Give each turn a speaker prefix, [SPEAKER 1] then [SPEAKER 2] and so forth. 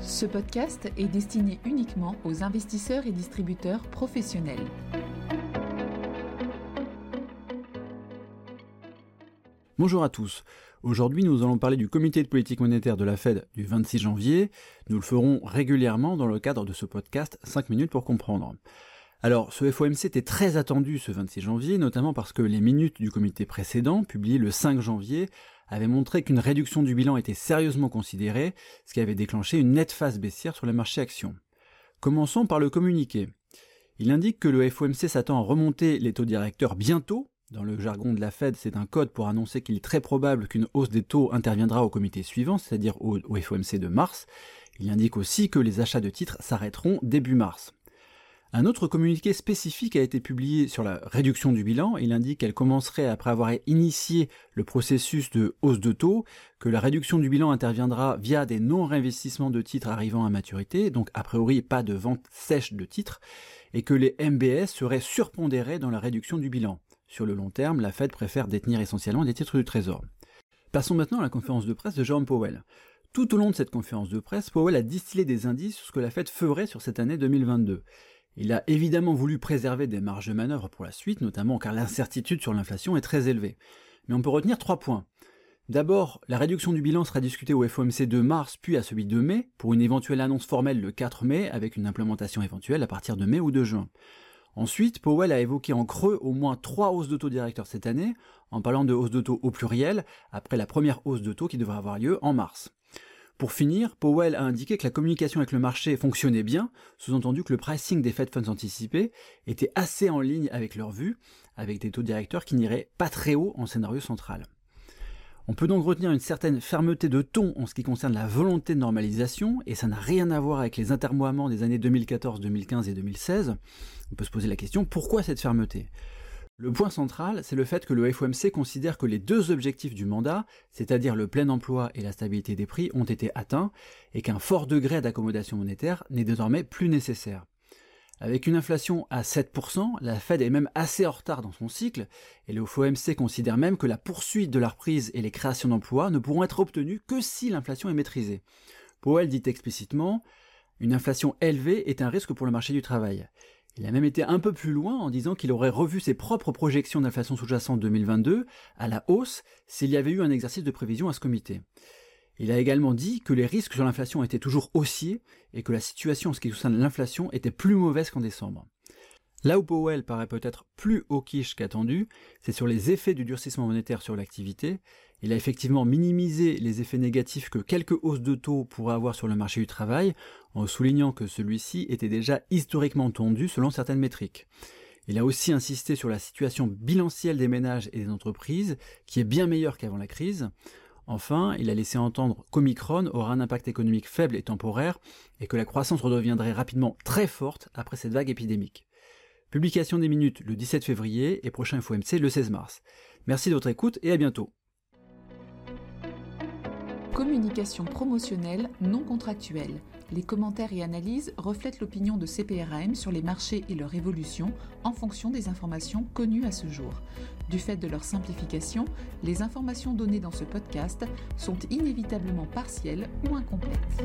[SPEAKER 1] Ce podcast est destiné uniquement aux investisseurs et distributeurs professionnels.
[SPEAKER 2] Bonjour à tous. Aujourd'hui, nous allons parler du comité de politique monétaire de la Fed du 26 janvier. Nous le ferons régulièrement dans le cadre de ce podcast 5 minutes pour comprendre. Alors, ce FOMC était très attendu ce 26 janvier, notamment parce que les minutes du comité précédent, publiées le 5 janvier, avait montré qu'une réduction du bilan était sérieusement considérée, ce qui avait déclenché une nette phase baissière sur les marchés actions. Commençons par le communiqué. Il indique que le FOMC s'attend à remonter les taux directeurs bientôt. Dans le jargon de la Fed, c'est un code pour annoncer qu'il est très probable qu'une hausse des taux interviendra au comité suivant, c'est-à-dire au, FOMC de mars. Il indique aussi que les achats de titres s'arrêteront début mars. Un autre communiqué spécifique a été publié sur la réduction du bilan. Il indique qu'elle commencerait après avoir initié le processus de hausse de taux, que la réduction du bilan interviendra via des non-réinvestissements de titres arrivant à maturité, donc a priori pas de vente sèche de titres, et que les MBS seraient surpondérés dans la réduction du bilan. Sur le long terme, la Fed préfère détenir essentiellement des titres du Trésor. Passons maintenant à la conférence de presse de Jerome Powell. Tout au long de cette conférence de presse, Powell a distillé des indices sur ce que la Fed ferait sur cette année 2022. Il a évidemment voulu préserver des marges de manœuvre pour la suite, notamment car l'incertitude sur l'inflation est très élevée. Mais on peut retenir trois points. D'abord, la réduction du bilan sera discutée au FOMC de mars puis à celui de mai, pour une éventuelle annonce formelle le 4 mai, avec une implémentation éventuelle à partir de mai ou de juin. Ensuite, Powell a évoqué en creux au moins trois hausses de taux directeurs cette année, en parlant de hausse de taux au pluriel, après la première hausse de taux qui devrait avoir lieu en mars. Pour finir, Powell a indiqué que la communication avec le marché fonctionnait bien, sous-entendu que le pricing des Fed Funds anticipés était assez en ligne avec leur vue, avec des taux directeurs qui n'iraient pas très haut en scénario central. On peut donc retenir une certaine fermeté de ton en ce qui concerne la volonté de normalisation, et ça n'a rien à voir avec les intermoiements des années 2014, 2015 et 2016. On peut se poser la question, pourquoi cette fermeté? Le point central, c'est le fait que le FOMC considère que les deux objectifs du mandat, c'est-à-dire le plein emploi et la stabilité des prix, ont été atteints, et qu'un fort degré d'accommodation monétaire n'est désormais plus nécessaire. Avec une inflation à 7%, la Fed est même assez en retard dans son cycle, et le FOMC considère même que la poursuite de la reprise et les créations d'emplois ne pourront être obtenues que si l'inflation est maîtrisée. Powell dit explicitement, une inflation élevée est un risque pour le marché du travail. Il a même été un peu plus loin en disant qu'il aurait revu ses propres projections d'inflation sous-jacente 2022 à la hausse s'il y avait eu un exercice de prévision à ce comité. Il a également dit que les risques sur l'inflation étaient toujours haussiers et que la situation en ce qui concerne l'inflation était plus mauvaise qu'en décembre. Là où Powell paraît peut-être plus hawkish qu'attendu, c'est sur les effets du durcissement monétaire sur l'activité. Il a effectivement minimisé les effets négatifs que quelques hausses de taux pourraient avoir sur le marché du travail, en soulignant que celui-ci était déjà historiquement tendu selon certaines métriques. Il a aussi insisté sur la situation bilancielle des ménages et des entreprises, qui est bien meilleure qu'avant la crise. Enfin, il a laissé entendre qu'Omicron aura un impact économique faible et temporaire, et que la croissance redeviendrait rapidement très forte après cette vague épidémique. Publication des minutes le 17 février et prochain FOMC le 16 mars. Merci de votre écoute et à bientôt.
[SPEAKER 1] Communication promotionnelle non contractuelle. Les commentaires et analyses reflètent l'opinion de CPRAM sur les marchés et leur évolution en fonction des informations connues à ce jour. Du fait de leur simplification, les informations données dans ce podcast sont inévitablement partielles ou incomplètes.